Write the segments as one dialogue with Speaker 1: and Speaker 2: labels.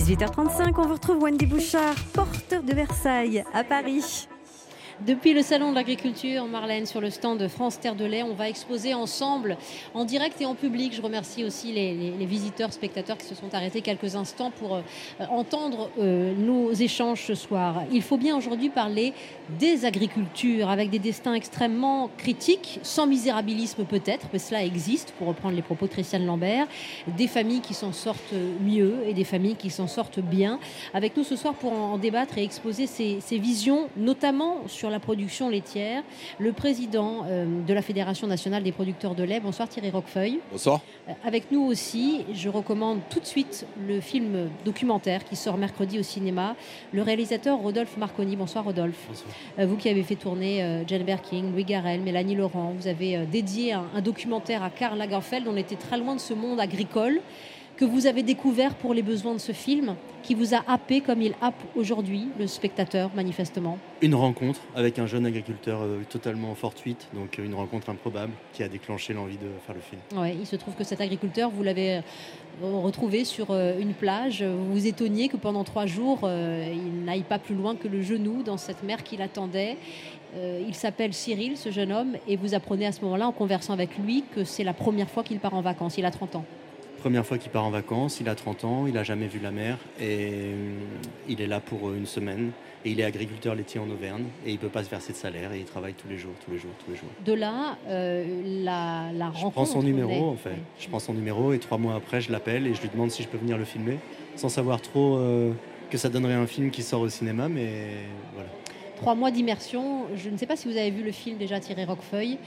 Speaker 1: 18h35, on vous retrouve Wendy Bouchard, porteur de Versailles, à Paris.
Speaker 2: Depuis le Salon de l'Agriculture, Marlène, sur le stand de France Terre de Lait, on va exposer ensemble, en direct et en public. Je remercie aussi les, visiteurs, spectateurs qui se sont arrêtés quelques instants pour euh, entendre euh, nos échanges ce soir. Il faut bien aujourd'hui parler des agricultures, avec des destins extrêmement critiques, sans misérabilisme peut-être, mais cela existe, pour reprendre les propos de Christiane Lambert, des familles qui s'en sortent mieux et des familles qui s'en sortent bien. Avec nous ce soir pour en débattre et exposer ces, ces visions, notamment sur la production laitière, le président euh, de la Fédération nationale des producteurs de lait. Bonsoir Thierry Roquefeuille.
Speaker 3: Bonsoir.
Speaker 2: Euh, avec nous aussi, je recommande tout de suite le film documentaire qui sort mercredi au cinéma, le réalisateur Rodolphe Marconi. Bonsoir Rodolphe.
Speaker 3: Bonsoir.
Speaker 2: Euh, vous qui avez fait tourner Jane Birkin, Louis Garrel, Mélanie Laurent, vous avez dédié un, un documentaire à Karl Lagerfeld. On était très loin de ce monde agricole que vous avez découvert pour les besoins de ce film, qui vous a happé comme il happe aujourd'hui le spectateur, manifestement
Speaker 3: Une rencontre avec un jeune agriculteur euh, totalement fortuite, donc euh, une rencontre improbable qui a déclenché l'envie de faire le film.
Speaker 2: Ouais, il se trouve que cet agriculteur, vous l'avez euh, retrouvé sur une plage. Vous vous étonniez que pendant trois jours, il n'aille pas plus loin que le genou dans cette mer qui l'attendait. il s'appelle Cyril, ce jeune homme, et vous apprenez à ce moment-là, en conversant avec lui, que c'est la première fois qu'il part en vacances. Il a 30 ans.
Speaker 3: Première fois qu'il part en vacances, il a 30 ans, il n'a jamais vu la mer et euh, il est là pour euh, une semaine. Et il est agriculteur laitier en Auvergne et il ne peut pas se verser de salaire et il travaille tous les jours, tous les jours, tous les jours.
Speaker 2: De là, euh, la, la, rencontre.
Speaker 3: Je prends son numéro en fait. Je prends son numéro et trois mois après, je l'appelle et je lui demande si je peux venir le filmer, sans savoir trop que ça donnerait un film qui sort au cinéma, mais voilà.
Speaker 2: Trois mois d'immersion. Je ne sais pas si vous avez vu le film déjà Thierry Roquefeuille,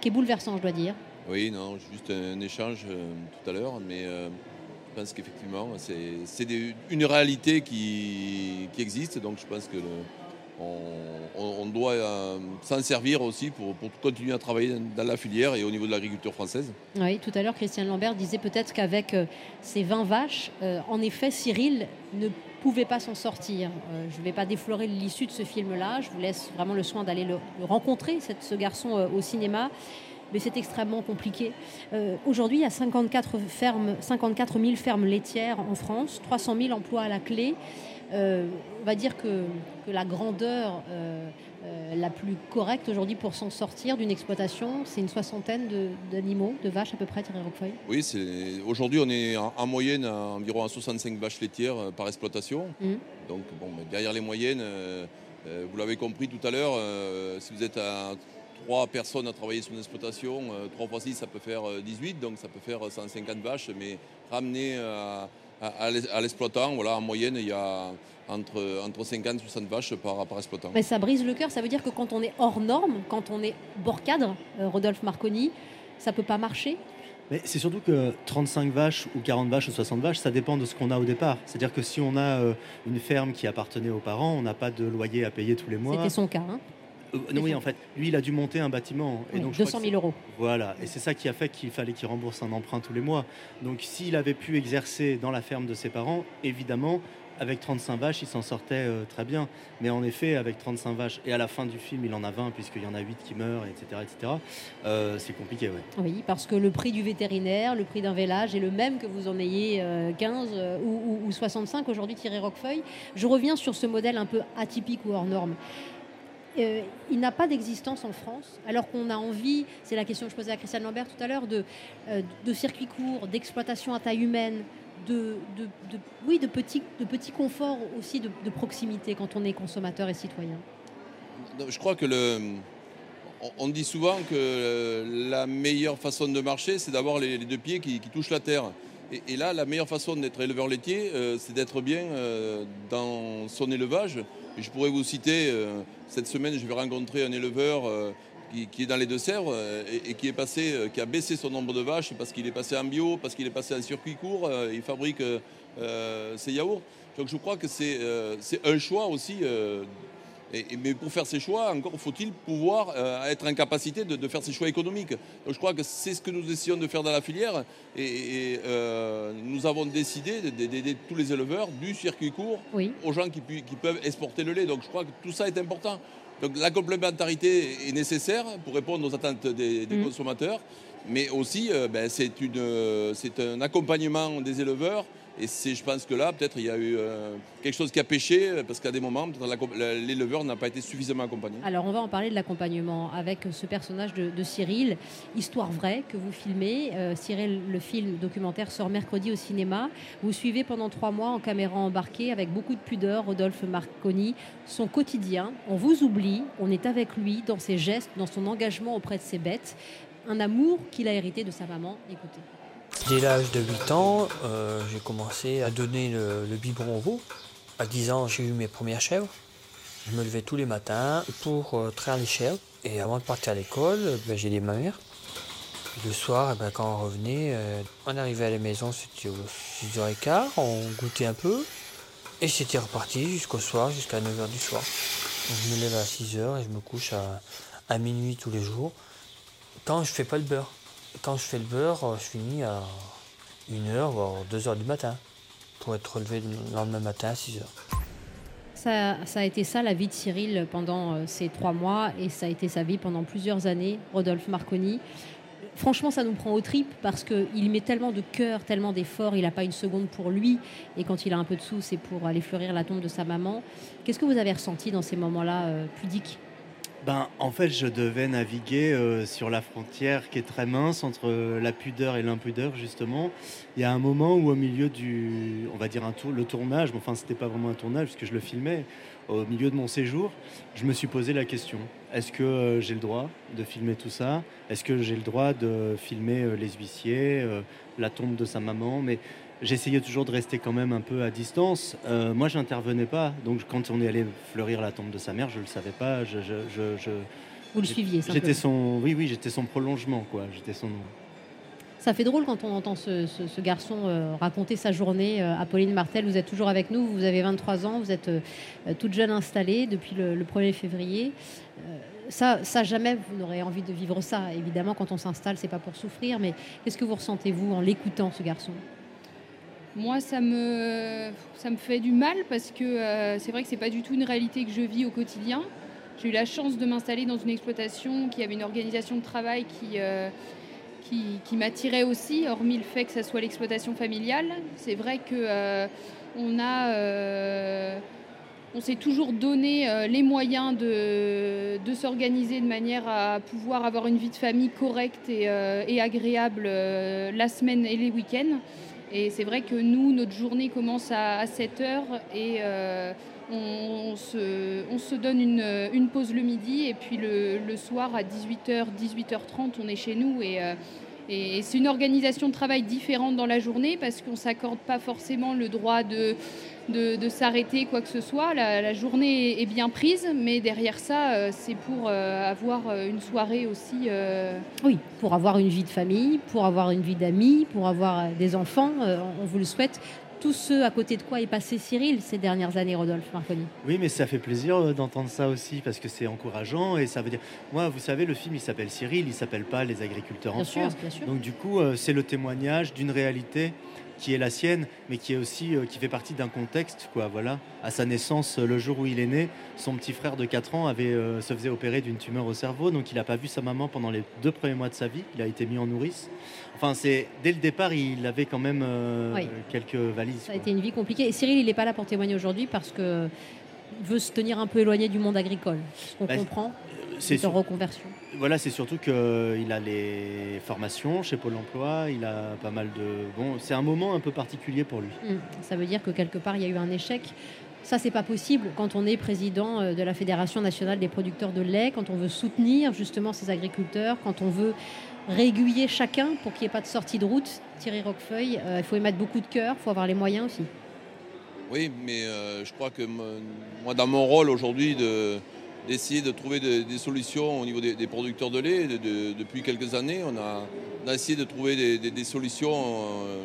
Speaker 2: qui est bouleversant, je dois dire.
Speaker 4: Oui, non, juste un échange euh, tout à l'heure, mais euh, je pense qu'effectivement, c'est une réalité qui, existe, donc je pense que on, doit euh, s'en servir aussi pour, continuer à travailler dans la filière et au niveau de l'agriculture française.
Speaker 2: Oui, tout à l'heure, Christian Lambert disait peut-être qu'avec ces 20 vaches, en effet, Cyril ne pouvait pas s'en sortir. je ne vais pas déflorer l'issue de ce film-là, je vous laisse vraiment le soin d'aller le, rencontrer, ce garçon, au cinéma mais c'est extrêmement compliqué. Euh, aujourd'hui, il y a 54, fermes, 54 000 fermes laitières en France, 300 000 emplois à la clé. Euh, on va dire que, que la grandeur euh, la plus correcte aujourd'hui pour s'en sortir d'une exploitation, c'est une soixantaine d'animaux, de, vaches à peu près, Thierry Roquefeuille
Speaker 4: Oui, aujourd'hui on est en, moyenne à environ à 65 vaches laitières par exploitation. Mmh. Donc bon, derrière les moyennes, vous l'avez compris tout à l'heure, si vous êtes à trois personnes à travailler sur une exploitation, 3 euh, fois 6, ça peut faire 18, euh, donc ça peut faire 150 vaches, mais ramener euh, à, l'exploitant, voilà, en moyenne, il y a entre, entre 50 et 60 vaches par, par exploitant.
Speaker 2: Mais ça brise le cœur, ça veut dire que quand on est hors norme, quand on est bord cadre, Rodolphe Marconi, ça ne peut pas marcher?
Speaker 3: Mais c'est surtout que 35 vaches ou 40 vaches ou 60 vaches, ça dépend de ce qu'on a au départ. C'est-à-dire que si on a une ferme qui appartenait aux parents, on n'a pas de loyer à payer tous les mois.
Speaker 2: C'était son cas. Hein
Speaker 3: non, oui, en fait, lui, il a dû monter un bâtiment.
Speaker 2: Et donc, 200 000 euros.
Speaker 3: Voilà, et c'est ça qui a fait qu'il fallait qu'il rembourse un emprunt tous les mois. Donc, s'il avait pu exercer dans la ferme de ses parents, évidemment, avec 35 vaches, il s'en sortait euh, très bien. Mais en effet, avec 35 vaches, et à la fin du film, il en a 20, puisqu'il y en a 8 qui meurent, etc., etc., euh, c'est compliqué, ouais.
Speaker 2: Oui, parce que le prix du vétérinaire, le prix d'un vélage est le même que vous en ayez 15 ou, ou 65 aujourd'hui, Thierry Roquefeuille. Je reviens sur ce modèle un peu atypique ou hors norme. Euh, il n'a pas d'existence en France, alors qu'on a envie, c'est la question que je posais à Christiane Lambert tout à l'heure, de, euh, circuits courts, d'exploitation à taille humaine, de, petits, de petits conforts aussi de, proximité quand on est consommateur et citoyen.
Speaker 4: Je crois que on dit souvent que la meilleure façon de marcher, c'est d'avoir les, deux pieds qui, touchent la terre. Et, là, la meilleure façon d'être éleveur laitier, euh, c'est d'être bien dans son élevage je pourrais vous citer, euh, cette semaine, je vais rencontrer un éleveur euh, qui, est dans les Deux-Sèvres euh, et, qui est passé, qui a baissé son nombre de vaches parce qu'il est passé en bio, parce qu'il est passé en circuit court, il fabrique ses yaourts. Donc je crois que c'est un choix aussi mais pour faire ces choix, encore faut-il pouvoir euh, être en capacité de, faire ces choix économiques. Donc je crois que c'est ce que nous essayons de faire dans la filière. Et, euh, nous avons décidé d'aider tous les éleveurs du circuit court aux gens qui, peuvent exporter le lait. Donc je crois que tout ça est important. Donc la complémentarité est nécessaire pour répondre aux attentes des, mmh. consommateurs. Mais aussi, euh, ben, c'est un accompagnement des éleveurs Et c'est, je pense que là, peut-être, il y a eu euh, quelque chose qui a pêché, parce qu'à des moments, l'éleveur n'a pas été suffisamment accompagné.
Speaker 2: Alors, on va en parler de l'accompagnement avec ce personnage de, Cyril, histoire vraie que vous filmez. Euh, Cyril, le film documentaire sort mercredi au cinéma. Vous suivez pendant trois mois en caméra embarquée avec beaucoup de pudeur Rodolphe Marconi, son quotidien. On vous oublie, on est avec lui dans ses gestes, dans son engagement auprès de ses bêtes. Un amour qu'il a hérité de sa maman. Écoutez.
Speaker 5: Dès l'âge de 8 ans, euh, j'ai commencé à donner le, biberon au veau. À 10 ans, j'ai eu mes premières chèvres. Je me levais tous les matins pour euh, traire les chèvres. Et avant de partir à l'école, ben, j'ai des ma mère. Le soir, eh ben, quand on revenait, euh, on arrivait à la maison, c'était 6h15, on goûtait un peu. Et c'était reparti jusqu'au soir, jusqu'à 9h du soir. je me lève à 6h et je me couche à, à minuit tous les jours. Quand je fais pas le beurre. Quand je fais le beurre, euh, je finis à 1h, voire 2h du matin, pour être relevé le lendemain matin à 6h.
Speaker 2: Ça, ça, a été ça la vie de Cyril pendant euh, ces trois mois et ça a été sa vie pendant plusieurs années, Rodolphe Marconi. Franchement, ça nous prend aux tripes parce qu'il met tellement de cœur, tellement d'efforts, il n'a pas une seconde pour lui. Et quand il a un peu de sous, c'est pour aller fleurir la tombe de sa maman. Qu'est-ce que vous avez ressenti dans ces moments-là euh, pudiques?
Speaker 3: Ben, en fait, je devais naviguer euh, sur la frontière qui est très mince entre la pudeur et l'impudeur, justement. Il y a un moment où, au milieu du, on va dire un tour, le tournage, mais enfin, c'était pas vraiment un tournage puisque je le filmais, au milieu de mon séjour, je me suis posé la question. Est-ce que euh, j'ai le droit de filmer tout ça? Est-ce que j'ai le droit de filmer euh, les huissiers, la tombe de sa maman? J'essayais toujours de rester quand même un peu à distance. Euh, moi, j'intervenais pas. Donc, quand on est allé fleurir la tombe de sa mère, je le savais pas. Je,
Speaker 2: Vous le suiviez
Speaker 3: J'étais son, oui, oui, j'étais son prolongement, quoi. J'étais son.
Speaker 2: Ça fait drôle quand on entend ce, garçon euh, raconter sa journée. Euh, Apolline Martel, vous êtes toujours avec nous, vous avez 23 ans, vous êtes toute jeune installée depuis le, 1er février. ça, ça, jamais vous n'aurez envie de vivre ça. Évidemment, quand on s'installe, c'est pas pour souffrir, mais qu'est-ce que vous ressentez, vous, en l'écoutant, ce garçon?
Speaker 6: Moi, ça me, ça me fait du mal parce que euh, c'est vrai que ce n'est pas du tout une réalité que je vis au quotidien. J'ai eu la chance de m'installer dans une exploitation qui avait une organisation de travail qui, euh, qui, m'attirait aussi, hormis le fait que ça soit l'exploitation familiale. C'est vrai que euh, on a on s'est toujours donné les moyens de, de s'organiser de manière à pouvoir avoir une vie de famille correcte et, et agréable la semaine et les week-ends. Et c'est vrai que nous, notre journée commence à, 7 heures et euh, on, se, donne une, pause le midi et puis le, soir à 18h, 18h30, on est chez nous. Euh, et c'est une organisation de travail différente dans la journée parce qu'on ne s'accorde pas forcément le droit de de, s'arrêter quoi que ce soit. La, journée est bien prise, mais derrière ça, euh, c'est pour euh, avoir euh, une soirée aussi.
Speaker 2: Oui, pour avoir une vie de famille, pour avoir une vie d'amis, pour avoir des enfants. on vous le souhaite tous ceux à côté de quoi est passé Cyril ces dernières années, Rodolphe Marconi?
Speaker 3: Oui, mais ça fait plaisir d'entendre ça aussi parce que c'est encourageant et ça veut dire. Moi, vous savez, le film il s'appelle Cyril, il s'appelle pas Les agriculteurs en
Speaker 2: France. Bien sûr.
Speaker 3: Donc du coup, c'est le témoignage d'une réalité qui est la sienne, mais qui est aussi euh, qui fait partie d'un contexte. Quoi, voilà. À sa naissance, euh, le jour où il est né, son petit frère de 4 ans avait, euh, se faisait opérer d'une tumeur au cerveau, donc il n'a pas vu sa maman pendant les deux premiers mois de sa vie. Il a été mis en nourrice. Enfin, c'est dès le départ, il avait quand même quelques valises.
Speaker 2: Ça a été une vie compliquée. Et Cyril, il n'est pas là pour témoigner aujourd'hui parce que veut se tenir un peu éloigné du monde agricole. Ce qu'on bah, comprend c'est en reconversion.
Speaker 3: Voilà, c'est surtout qu'il a les formations chez Pôle Emploi, il a pas mal de. Bon, c'est un moment un peu particulier pour lui.
Speaker 2: Hum, ça veut dire que quelque part il y a eu un échec. Ça, c'est pas possible quand on est président euh, de la Fédération nationale des producteurs de lait, quand on veut soutenir justement ces agriculteurs, quand on veut régulier chacun pour qu'il n'y ait pas de sortie de route. Thierry Roquefeuille, euh, il faut y mettre beaucoup de cœur, il faut avoir les moyens aussi.
Speaker 4: Oui, mais euh, je crois que moi, dans mon rôle aujourd'hui de, d'essayer de trouver des solutions au niveau des, producteurs de lait. depuis quelques années, on a, essayé de trouver des, solutions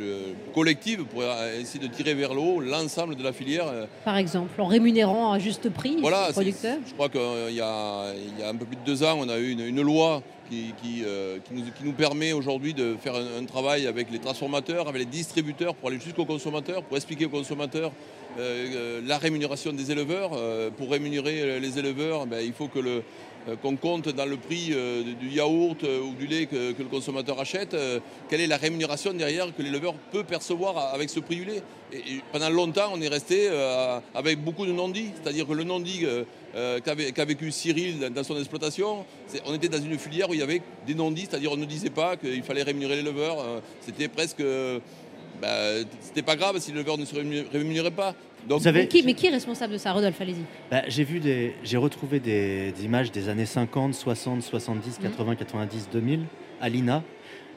Speaker 4: euh, collectives pour essayer de tirer vers le haut l'ensemble de la filière.
Speaker 2: Par exemple, en rémunérant à juste prix
Speaker 4: voilà,
Speaker 2: les producteurs
Speaker 4: Je crois qu'il y, a, un peu plus de deux ans, on a eu une, loi qui, euh, qui, nous, permet aujourd'hui de faire un, travail avec les transformateurs, avec les distributeurs pour aller jusqu'aux consommateurs, pour expliquer aux consommateurs euh, la rémunération des éleveurs. pour rémunérer les éleveurs, ben, il faut que le, qu'on compte dans le prix du yaourt ou du lait que, le consommateur achète, quelle est la rémunération derrière que l'éleveur peut percevoir avec ce prix du lait? Pendant longtemps, on est resté avec beaucoup de non-dits, c'est-à-dire que le non-dit qu'a vécu Cyril dans son exploitation, on était dans une filière où il y avait des non-dits, c'est-à-dire on ne disait pas qu'il fallait rémunérer l'éleveur, c'était presque bah, c'était pas grave si le l'éleveur ne se rémunérait pas.
Speaker 2: Donc, mais qui est responsable de ça, Rodolphe Allez-y.
Speaker 3: Bah, j'ai vu des, j'ai retrouvé des, images des années 50, 60, 70, 80, 90, 2000 à l'INA.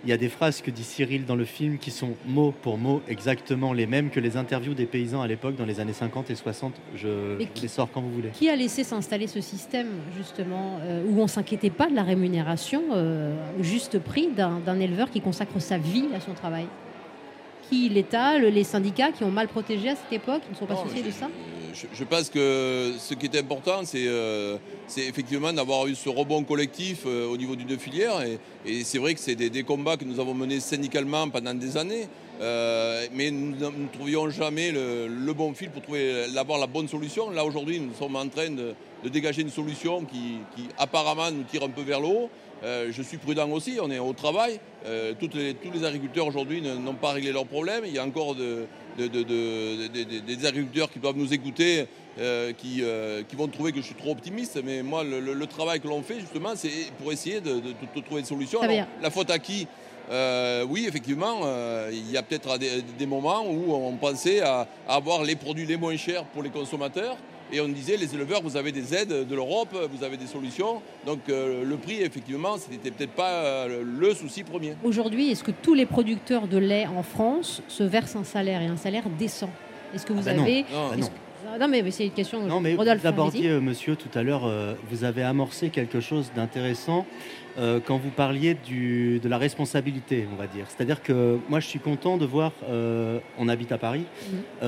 Speaker 3: Il y a des phrases que dit Cyril dans le film qui sont mot pour mot exactement les mêmes que les interviews des paysans à l'époque dans les années 50 et 60. Je les sors quand vous voulez.
Speaker 2: Qui a laissé s'installer ce système justement euh, où on s'inquiétait pas de la rémunération euh, au juste prix d'un éleveur qui consacre sa vie à son travail? Qui l'État, les syndicats qui ont mal protégé à cette époque, ils ne sont pas souciés de ça
Speaker 4: je, pense que ce qui est important, c'est euh, effectivement d'avoir eu ce rebond collectif euh, au niveau d'une filière. Et, c'est vrai que c'est des, combats que nous avons menés syndicalement pendant des années. Euh, mais nous ne trouvions jamais le, bon fil pour trouver avoir la bonne solution. Là aujourd'hui, nous sommes en train de, dégager une solution qui, qui, apparemment nous tire un peu vers le haut. Euh, je suis prudent aussi, on est au travail. Euh, tous les agriculteurs aujourd'hui n'ont pas réglé leurs problèmes. Il y a encore des agriculteurs qui doivent nous écouter, euh, qui, vont trouver que je suis trop optimiste. Mais moi, le, travail que l'on fait, justement, c'est pour essayer de, trouver une solution. la faute à qui? Oui, effectivement, il y a peut-être des, moments où on pensait à avoir les produits les moins chers pour les consommateurs et on disait, les éleveurs, vous avez des aides de l'Europe, vous avez des solutions. Donc euh, le prix, effectivement, ce n'était peut-être pas euh, le souci premier.
Speaker 2: Aujourd'hui, est-ce que tous les producteurs de lait en France se versent un salaire et un salaire décent? Est-ce que vous
Speaker 3: ah
Speaker 2: bah avez...
Speaker 3: Non.
Speaker 2: Ah non. mais c'est une question.
Speaker 3: Non, mais Rodolphe, vous abordiez, euh, monsieur, tout à l'heure, vous avez amorcé quelque chose d'intéressant quand vous parliez du, de la responsabilité, on va dire. C'est-à-dire que moi, je suis content de voir, on habite à Paris, mmh.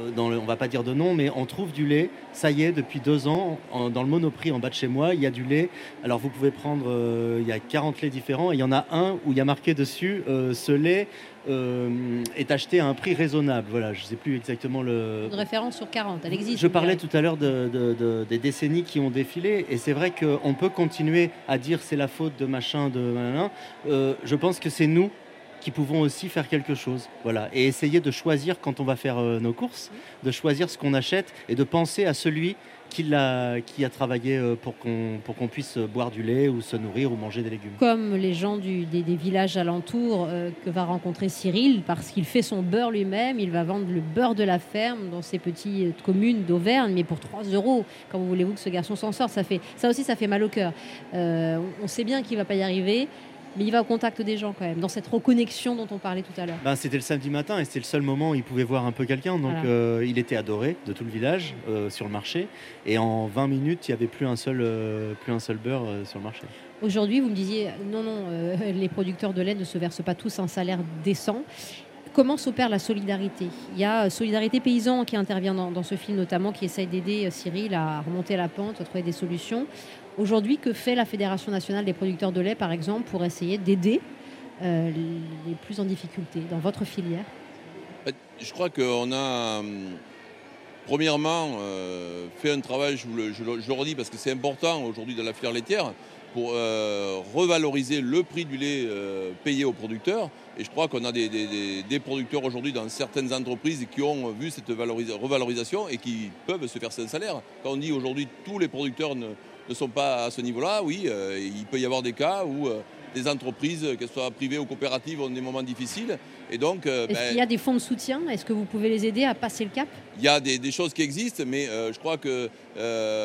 Speaker 3: Euh, dans le, on va pas dire de nom, mais on trouve du lait. Ça y est, depuis deux ans, dans le Monoprix en bas de chez moi, il y a du lait. Alors vous pouvez prendre, euh, il y a 40 laits différents, et il y en a un où il y a marqué dessus, euh, ce lait est acheté à un prix raisonnable. Voilà, je ne sais plus exactement le.
Speaker 2: Une référence sur 40, elle existe.
Speaker 3: Je parlais tout à l'heure de, des décennies qui ont défilé, et c'est vrai qu'on peut continuer à dire c'est la faute de machin, de je pense que c'est nous qui pouvons aussi faire quelque chose. Voilà. Et essayer de choisir quand on va faire euh, nos courses, de choisir ce qu'on achète et de penser à celui qui a, qui a travaillé euh, pour qu'on puisse boire du lait ou se nourrir ou manger des légumes.
Speaker 2: Comme les gens des, villages alentours euh, que va rencontrer Cyril, parce qu'il fait son beurre lui-même, il va vendre le beurre de la ferme dans ces petites communes d'Auvergne, mais pour 3 euros. Comment voulez-vous que ce garçon s'en sorte ça, fait, ça aussi, ça fait mal au cœur. on sait bien qu'il ne va pas y arriver mais il va au contact des gens quand même, dans cette reconnexion dont on parlait tout à l'heure.
Speaker 3: Ben, c'était le samedi matin et c'était le seul moment où il pouvait voir un peu quelqu'un. Donc euh, il était adoré de tout le village euh, sur le marché. Et en 20 minutes, il n'y avait plus un seul, euh, plus un seul beurre sur le marché.
Speaker 2: Aujourd'hui, vous me disiez, non, non, les producteurs de lait ne se versent pas tous un salaire décent. Comment s'opère la solidarité? Il y a Solidarité Paysan qui intervient dans, dans ce film notamment, qui essaye d'aider Cyril à remonter la pente, à trouver des solutions. Aujourd'hui, que fait la Fédération nationale des producteurs de lait, par exemple, pour essayer d'aider euh, les plus en difficulté dans votre filière?
Speaker 4: Bah, Je crois qu'on a, hum, premièrement, euh, fait un travail, je, le, redis parce que c'est important aujourd'hui dans la filière laitière, pour euh, revaloriser le prix du lait payé aux producteurs. Et je crois qu'on a des, producteurs aujourd'hui dans certaines entreprises qui ont vu cette revalorisation et qui peuvent se faire un salaire. Quand on dit aujourd'hui tous les producteurs ne, ne sont pas à ce niveau-là, oui, euh, il peut y avoir des cas où euh, des entreprises, qu'elles soient privées ou coopératives, ont des moments difficiles.
Speaker 2: Et donc, euh, Est-ce ben, qu'il y a des fonds de soutien? Est-ce que vous pouvez les aider à passer le cap?
Speaker 4: Il y a des, choses qui existent, mais je crois que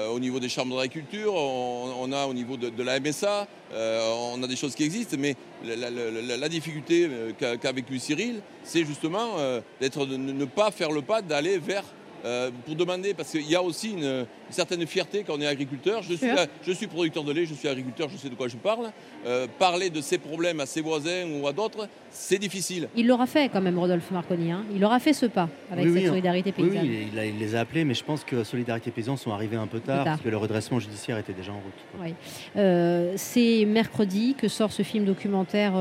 Speaker 4: au niveau des chambres d'agriculture, on, a au niveau de, la MSA, on a des choses qui existent, mais la, difficulté qu'a, vécu Cyril, c'est justement d'être de ne pas faire le pas d'aller vers euh, pour demander, parce qu'il y a aussi une, certaine fierté quand on est agriculteur. Je suis, je suis, producteur de lait, je suis agriculteur, je sais de quoi je parle. Euh, parler de ses problèmes à ses voisins ou à d'autres, c'est difficile.
Speaker 2: Il l'aura fait quand même, Rodolphe Marconi. Hein. Il aura fait ce pas avec cette solidarité paysanne.
Speaker 3: Oui, il, les a appelés, mais je pense que Solidarité Paysanne sont arrivés un peu tard, parce que le redressement judiciaire était déjà en route.
Speaker 2: Euh, c'est mercredi que sort ce film documentaire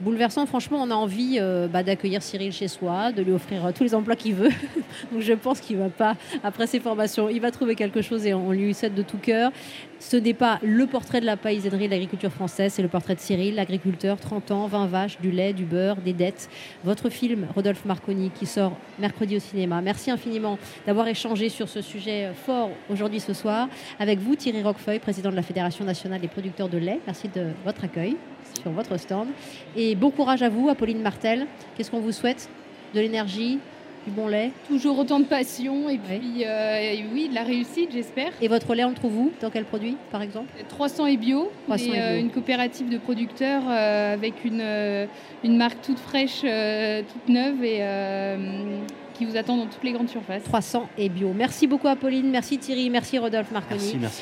Speaker 2: bouleversant. Franchement, on a envie bah, d'accueillir Cyril chez soi, de lui offrir tous les emplois qu'il veut. Donc je pense qu'il qui va pas après ses formations. Il va trouver quelque chose et on lui souhaite de tout cœur. Ce n'est pas le portrait de la paysannerie de l'agriculture française, c'est le portrait de Cyril, l'agriculteur, 30 ans, 20 vaches, du lait, du beurre, des dettes. Votre film, Rodolphe Marconi, qui sort mercredi au cinéma. Merci infiniment d'avoir échangé sur ce sujet fort aujourd'hui ce soir avec vous, Thierry Roquefeuille, président de la Fédération nationale des producteurs de lait. Merci de votre accueil sur votre stand. Et bon courage à vous, Apolline Martel. Qu'est-ce qu'on vous souhaite? De l'énergie, du bon lait
Speaker 6: Toujours autant de passion et puis euh, oui, de la réussite, j'espère.
Speaker 2: Et votre lait, on le trouve où? Dans quel produit, par exemple?
Speaker 6: 300 et bio.
Speaker 2: 300 et bio.
Speaker 6: Euh, une coopérative de producteurs euh, avec une, une marque toute fraîche, toute neuve et qui vous attend dans toutes les grandes surfaces.
Speaker 2: 300 et bio. Merci beaucoup, Apolline. Merci, Thierry. Merci, Rodolphe Marconi.
Speaker 3: Merci, merci.